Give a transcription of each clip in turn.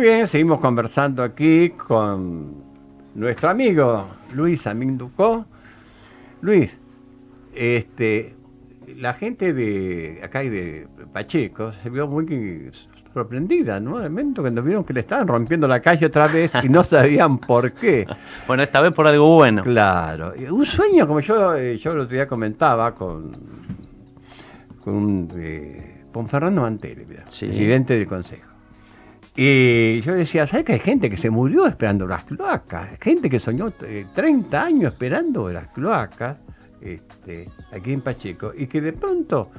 bien, seguimos conversando aquí con nuestro amigo Luis Aminducó. Luis, este, la gente de acá y de Pacheco se vio muy sorprendida, ¿no? De momento cuando vieron que le estaban rompiendo la calle otra vez y no sabían por qué. bueno, esta vez por algo bueno. Claro. Un sueño, como yo, eh, yo el otro día comentaba con, con, eh, con Fernando Antele, presidente del Consejo. Y yo decía, ¿sabes que hay gente que se murió esperando las cloacas? Gente que soñó 30 eh, años esperando las cloacas este, aquí en Pacheco y que de pronto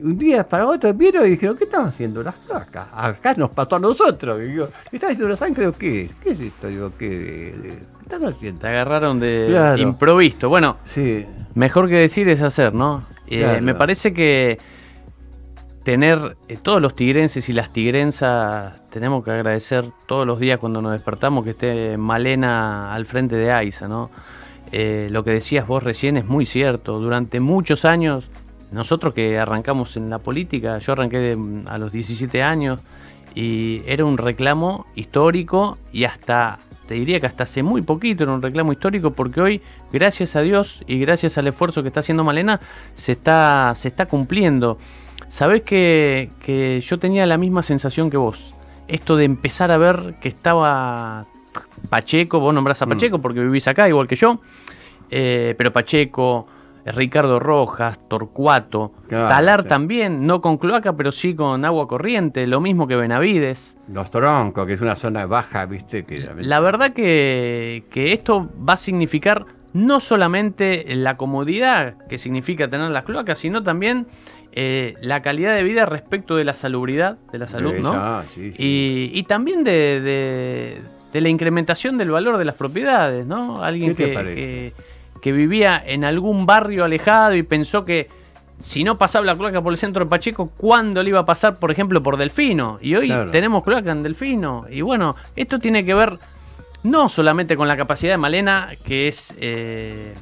un día para otro vieron y dijeron, ¿qué están haciendo las cloacas? Acá nos pasó a nosotros. Y yo, ¿están haciendo la sangre o qué? ¿Qué es esto? Digo, ¿qué, están haciendo? Te agarraron de improvisto. Bueno, sí. mejor que decir es hacer, ¿no? Eh, me parece que tener eh, todos los tigrenses y las tigrensas, tenemos que agradecer todos los días cuando nos despertamos que esté Malena al frente de AISA, ¿no? Eh, lo que decías vos recién es muy cierto. Durante muchos años, nosotros que arrancamos en la política, yo arranqué a los 17 años y era un reclamo histórico y hasta, te diría que hasta hace muy poquito era un reclamo histórico porque hoy, gracias a Dios y gracias al esfuerzo que está haciendo Malena, se está, se está cumpliendo. Sabés que, yo tenía la misma sensación que vos. Esto de empezar a ver que estaba Pacheco, vos nombrás a mm. Pacheco porque vivís acá igual que yo, eh, pero Pacheco, Ricardo Rojas, Torcuato, Talar también, no con cloaca, pero sí con agua corriente, lo mismo que Benavides. Los Troncos, que es una zona baja, viste. Que... La verdad que, que esto va a significar no solamente la comodidad que significa tener las cloacas, sino también eh, la calidad de vida respecto de la salubridad, de la salud, ¿no? Y, también de, la incrementación del valor de las propiedades, ¿no? Alguien que, que, vivía en algún barrio alejado y pensó que si no pasaba la cloaca por el centro de Pacheco, ¿cuándo le iba a pasar, por ejemplo, por Delfino? Y hoy tenemos cloaca en Delfino. Y bueno, esto tiene que ver no solamente con la capacidad de Malena, que es... Eh,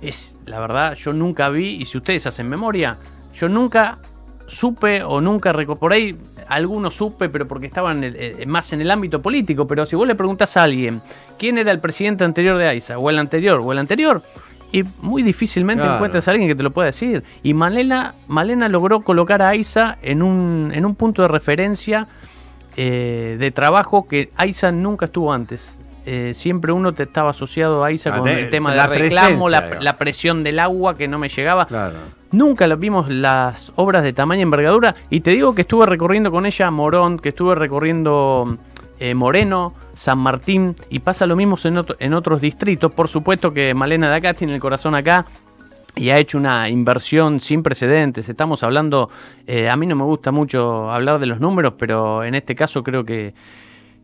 es, la verdad, yo nunca vi, y si ustedes hacen memoria, yo nunca supe o nunca por ahí algunos supe, pero porque estaban eh, más en el ámbito político, pero si vos le preguntas a alguien quién era el presidente anterior de AISA, o el anterior, o el anterior, y muy difícilmente encuentras a alguien que te lo pueda decir. Y Malena, Malena logró colocar a AISA en un, en un punto de referencia eh, de trabajo que AISA nunca estuvo antes. Eh, siempre uno te estaba asociado a ISA ah, con el tema de reclamo, la, presión del agua que no me llegaba. Nunca vimos las obras de tamaño y envergadura. Y te digo que estuve recorriendo con ella Morón, que estuve recorriendo eh, Moreno, San Martín, y pasa lo mismo en, otros distritos. Por supuesto que Malena de acá tiene el corazón acá y ha hecho una inversión sin precedentes. Estamos hablando, eh, a mí no me gusta mucho hablar de los números, pero en este caso creo que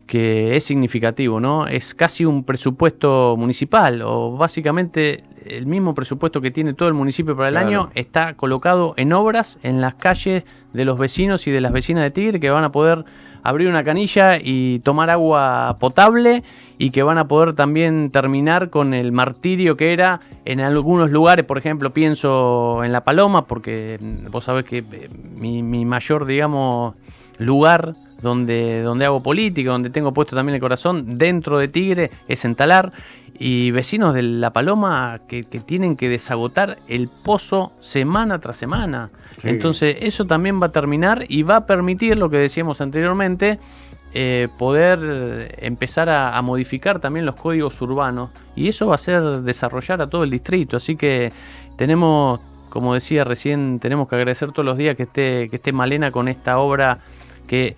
que es significativo, ¿no? Es casi un presupuesto municipal o básicamente el mismo presupuesto que tiene todo el municipio para el año está colocado en obras en las calles de los vecinos y de las vecinas de Tigre que van a poder abrir una canilla y tomar agua potable y que van a poder también terminar con el martirio que era en algunos lugares, por ejemplo, pienso en La Paloma, porque vos sabés que eh, mi, mi mayor, digamos, lugar donde, donde hago política, donde tengo puesto también el corazón, dentro de Tigre, es en Talar, y vecinos de La Paloma que, tienen que desagotar el pozo semana tras semana. Entonces eso también va a terminar y va a permitir lo que decíamos anteriormente, eh, poder empezar a, modificar también los códigos urbanos y eso va a ser desarrollar a todo el distrito. Así que tenemos, como decía recién, tenemos que agradecer todos los días que esté, que esté Malena con esta obra que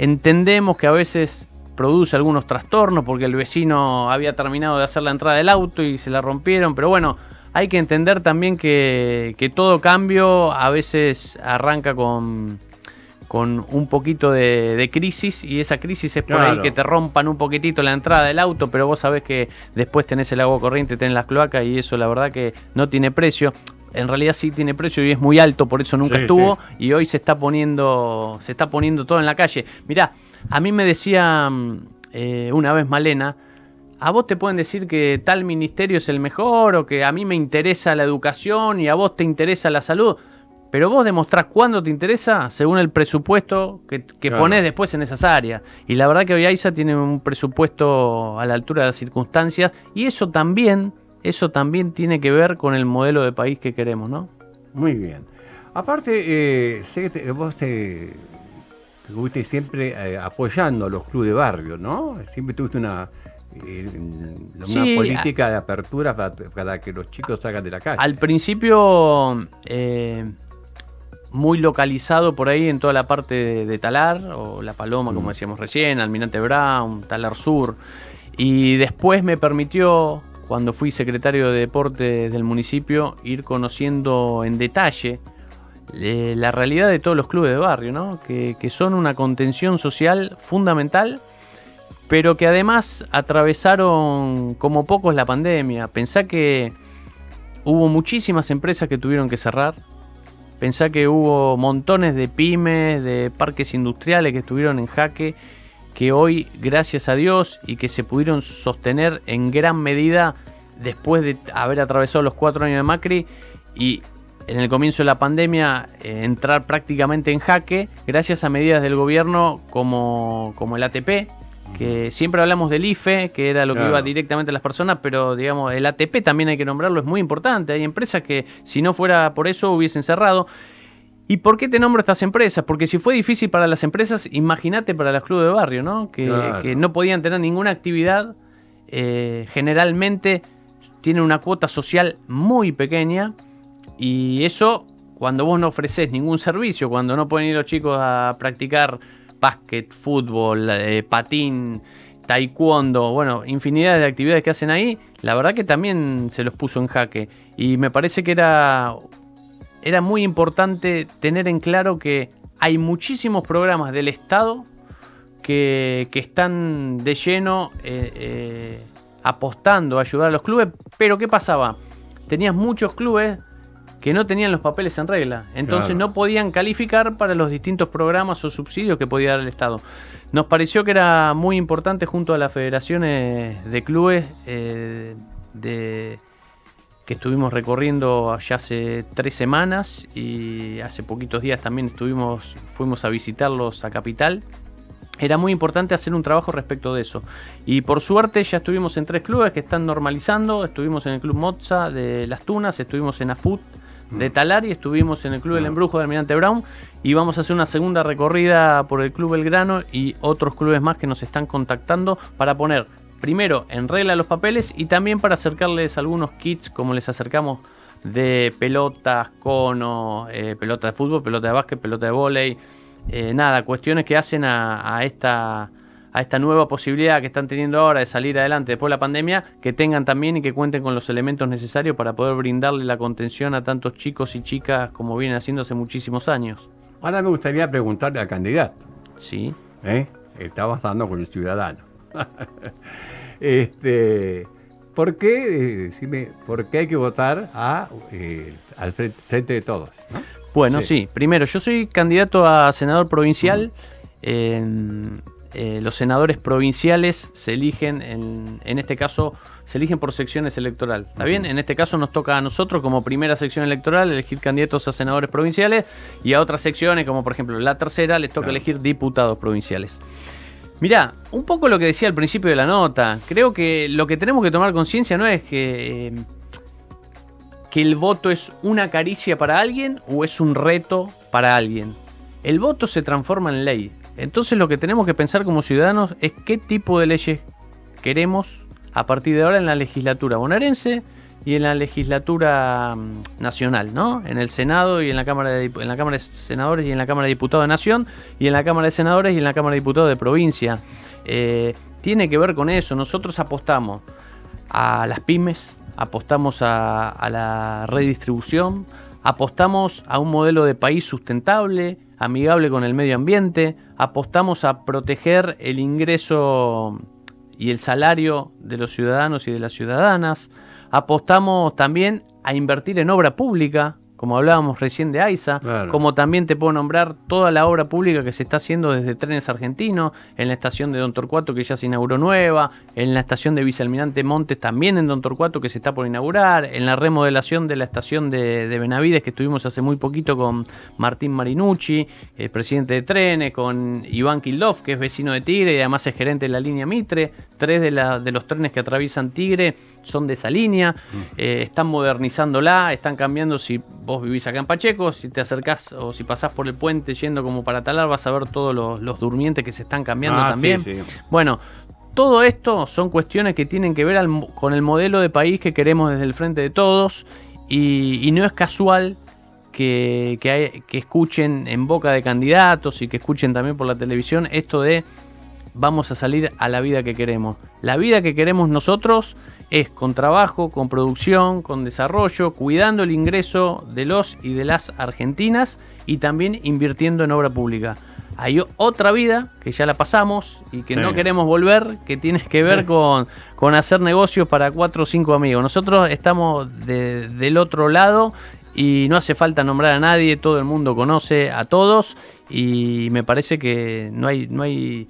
Entendemos que a veces produce algunos trastornos porque el vecino había terminado de hacer la entrada del auto y se la rompieron, pero bueno, hay que entender también que, todo cambio a veces arranca con, con un poquito de, crisis y esa crisis es por ahí que te rompan un poquitito la entrada del auto, pero vos sabés que después tenés el agua corriente, tenés las cloacas y eso la verdad que no tiene precio en realidad sí tiene precio y es muy alto, por eso nunca estuvo y hoy se está poniendo se está poniendo todo en la calle. Mirá, a mí me decía mm, eh, una vez Malena, a vos te pueden decir que tal ministerio es el mejor o que a mí me interesa la educación y a vos te interesa la salud, pero vos demostrás cuándo te interesa según el presupuesto que, que pones después en esas áreas. Y la verdad que hoy AISA tiene un presupuesto a la altura de las circunstancias y eso también, eso también tiene que ver con el modelo de país que queremos, ¿no? Muy bien. Aparte, eh, sé que vos te, estuviste siempre eh, apoyando a los clubes de barrio, ¿no? Siempre tuviste una, eh, una política de apertura para, que los chicos salgan de la calle. Al principio, muy localizado por ahí en toda la parte de, Talar, o La Paloma, como mm. decíamos recién, Almirante Brown, Talar Sur. Y después me permitió, cuando fui secretario de deporte del municipio, ir conociendo en detalle eh, la realidad de todos los clubes de barrio, ¿no? que, son una contención social fundamental, pero que además atravesaron como pocos la pandemia. Pensá que hubo muchísimas empresas que tuvieron que cerrar, pensá que hubo montones de pymes, de parques industriales que estuvieron en jaque, que hoy, gracias a Dios, y que se pudieron sostener en gran medida después de haber atravesado los cuatro años de Macri y en el comienzo de la pandemia eh, entrar prácticamente en jaque gracias a medidas del gobierno como, como el ATP, que siempre hablamos del IFE, que era lo que iba directamente a las personas, pero digamos, el ATP también hay que nombrarlo, es muy importante. Hay empresas que si no fuera por eso hubiesen cerrado. ¿Y por qué te nombro estas empresas? Porque si fue difícil para las empresas, imagínate para los clubes de barrio, ¿no? Que, no podían tener ninguna actividad. Eh, generalmente tienen una cuota social muy pequeña y eso, cuando vos no ofreces ningún servicio, cuando no pueden ir los chicos a practicar básquet, fútbol, eh, patín, taekwondo, bueno, infinidad de actividades que hacen ahí, la verdad que también se los puso en jaque. Y me parece que era, era muy importante tener en claro que hay muchísimos programas del Estado que, están de lleno eh, eh, apostando a ayudar a los clubes, pero ¿qué pasaba? Tenías muchos clubes que no tenían los papeles en regla. Entonces no podían calificar para los distintos programas o subsidios que podía dar el Estado. Nos pareció que era muy importante junto a las federaciones de clubes eh, de, que estuvimos recorriendo ya hace tres semanas y hace poquitos días también estuvimos, fuimos a visitarlos a Capital era muy importante hacer un trabajo respecto de eso. Y por suerte ya estuvimos en tres clubes que están normalizando. Estuvimos en el Club Moza de Las Tunas, estuvimos en AFUT de Talar y estuvimos en el Club del Embrujo de Almirante Brown y vamos a hacer una segunda recorrida por el Club Belgrano y otros clubes más que nos están contactando para poner primero en regla los papeles y también para acercarles algunos kits como les acercamos de pelotas, cono, eh, pelota de fútbol, pelota de básquet, pelota de volei, eh, nada, cuestiones que hacen a esta a esta nueva posibilidad que están teniendo ahora de salir adelante después de la pandemia, que tengan también y que cuenten con los elementos necesarios para poder brindarle la contención a tantos chicos y chicas como vienen haciendo hace muchísimos años. Ahora me gustaría preguntarle al candidato. Sí. ¿Eh? Estabas dando con el ciudadano. este, ¿por qué, eh, ¿por qué hay que votar a, eh, al frente, de todos? Bueno, sí. Primero, yo soy candidato a senador provincial. en eh, los senadores provinciales se eligen, en, en, este caso, se eligen por secciones electorales. ¿Está bien? En este caso nos toca a nosotros, como primera sección electoral, elegir candidatos a senadores provinciales y a otras secciones, como por ejemplo la tercera, les toca elegir diputados provinciales. Mirá, un poco lo que decía al principio de la nota. Creo que lo que tenemos que tomar conciencia no es que, eh, que el voto es una caricia para alguien o es un reto para alguien. El voto se transforma en ley. Entonces lo que tenemos que pensar como ciudadanos es qué tipo de leyes queremos a partir de ahora en la legislatura bonaerense y en la legislatura mm, nacional, ¿no? En el Senado y en la Cámara de, en la Cámara de Senadores y en la Cámara de Diputados de Nación y en la Cámara de Senadores y en la Cámara de Diputados de provincia. Eh, tiene que ver con eso. Nosotros apostamos a las pymes, apostamos a, a la redistribución, apostamos a un modelo de país sustentable, amigable con el medio ambiente, apostamos a proteger el ingreso y el salario de los ciudadanos y de las ciudadanas, apostamos también a invertir en obra pública, como hablábamos recién de AISA, como también te puedo nombrar toda la obra pública que se está haciendo desde Trenes Argentinos, en la estación de Don Torcuato que ya se inauguró nueva, en la estación de Vicealmirante Montes también en Don Torcuato que se está por inaugurar, en la remodelación de la estación de, Benavides que estuvimos hace muy poquito con Martín Marinucci, el presidente de Trenes, con Iván Kildov, que es vecino de Tigre y además es gerente de la línea Mitre, tres de, de los trenes que atraviesan Tigre son de esa línea, mm. eh, están modernizándola, están cambiando si vos vivís acá en Pacheco, si te acercás o si pasás por el puente yendo como para talar, vas a ver todos los, durmientes que se están cambiando ah, también. Bueno, todo esto son cuestiones que tienen que ver con el modelo de país que queremos desde el frente de todos y, no es casual que, que, que escuchen en boca de candidatos y que escuchen también por la televisión esto de vamos a salir a la vida que queremos. La vida que queremos nosotros es con trabajo, con producción, con desarrollo, cuidando el ingreso de los y de las argentinas y también invirtiendo en obra pública. Hay otra vida que ya la pasamos y que no queremos volver, que tiene que ver con, con, hacer negocios para cuatro o cinco amigos. Nosotros estamos del otro lado y no hace falta nombrar a nadie, todo el mundo conoce a todos y me parece que no hay, no hay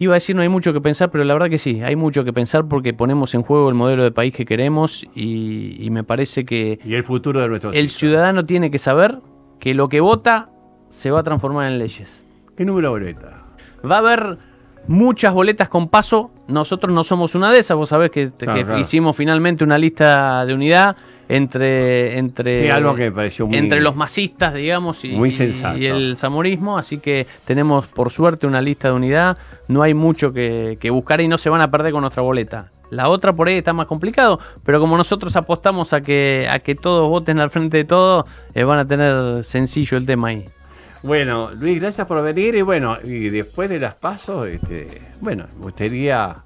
Iba a decir no hay mucho que pensar, pero la verdad que sí, hay mucho que pensar porque ponemos en juego el modelo de país que queremos y, me parece que... Y el futuro de nuestro El ciudadano tiene que saber que lo que vota se va a transformar en leyes. ¿Qué número boleta? Va a haber muchas boletas con paso, nosotros no somos una de esas, vos sabés que, hicimos finalmente una lista de unidad entre entre algo que pareció entre los masistas digamos y, y, el zamorismo así que tenemos por suerte una lista de unidad. No hay mucho que, buscar y no se van a perder con nuestra boleta. La otra por ahí está más complicado pero como nosotros apostamos a que a que todos voten al frente de todo eh, van a tener sencillo el tema ahí. Bueno Luis gracias por venir y bueno y después de las pasos este, bueno me gustaría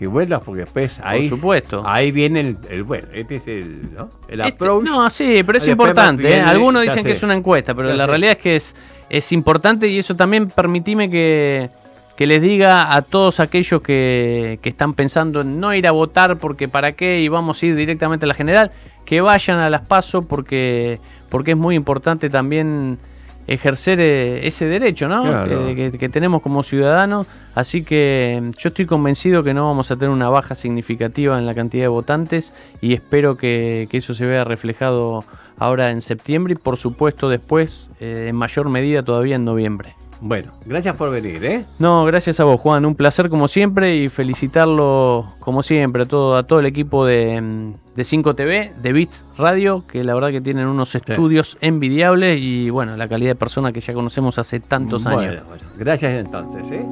que vuelas porque después ahí supuesto ahí viene el, bueno este es el ¿no? el este, approach no sí pero es importante ¿eh? algunos dicen que es una encuesta pero la realidad es que es es importante y eso también permitime que, que les diga a todos aquellos que, que están pensando en no ir a votar porque para qué y vamos a ir directamente a la general que vayan a las pasos porque porque es muy importante también ejercer eh, ese derecho ¿no? que, tenemos como ciudadanos. Así que mm, yo estoy convencido que no vamos a tener una baja significativa en la cantidad de votantes y espero que, eso se vea reflejado ahora en septiembre y por supuesto después eh, en mayor medida todavía en noviembre. Bueno, gracias por venir, ¿eh? No, gracias a vos, Juan. Un placer como siempre y felicitarlo como siempre a todo, a todo el equipo de, mm, de 5TV, de Bits Radio, que la verdad que tienen unos estudios envidiables y bueno, la calidad de persona que ya conocemos hace tantos años. Bueno, gracias entonces, ¿eh?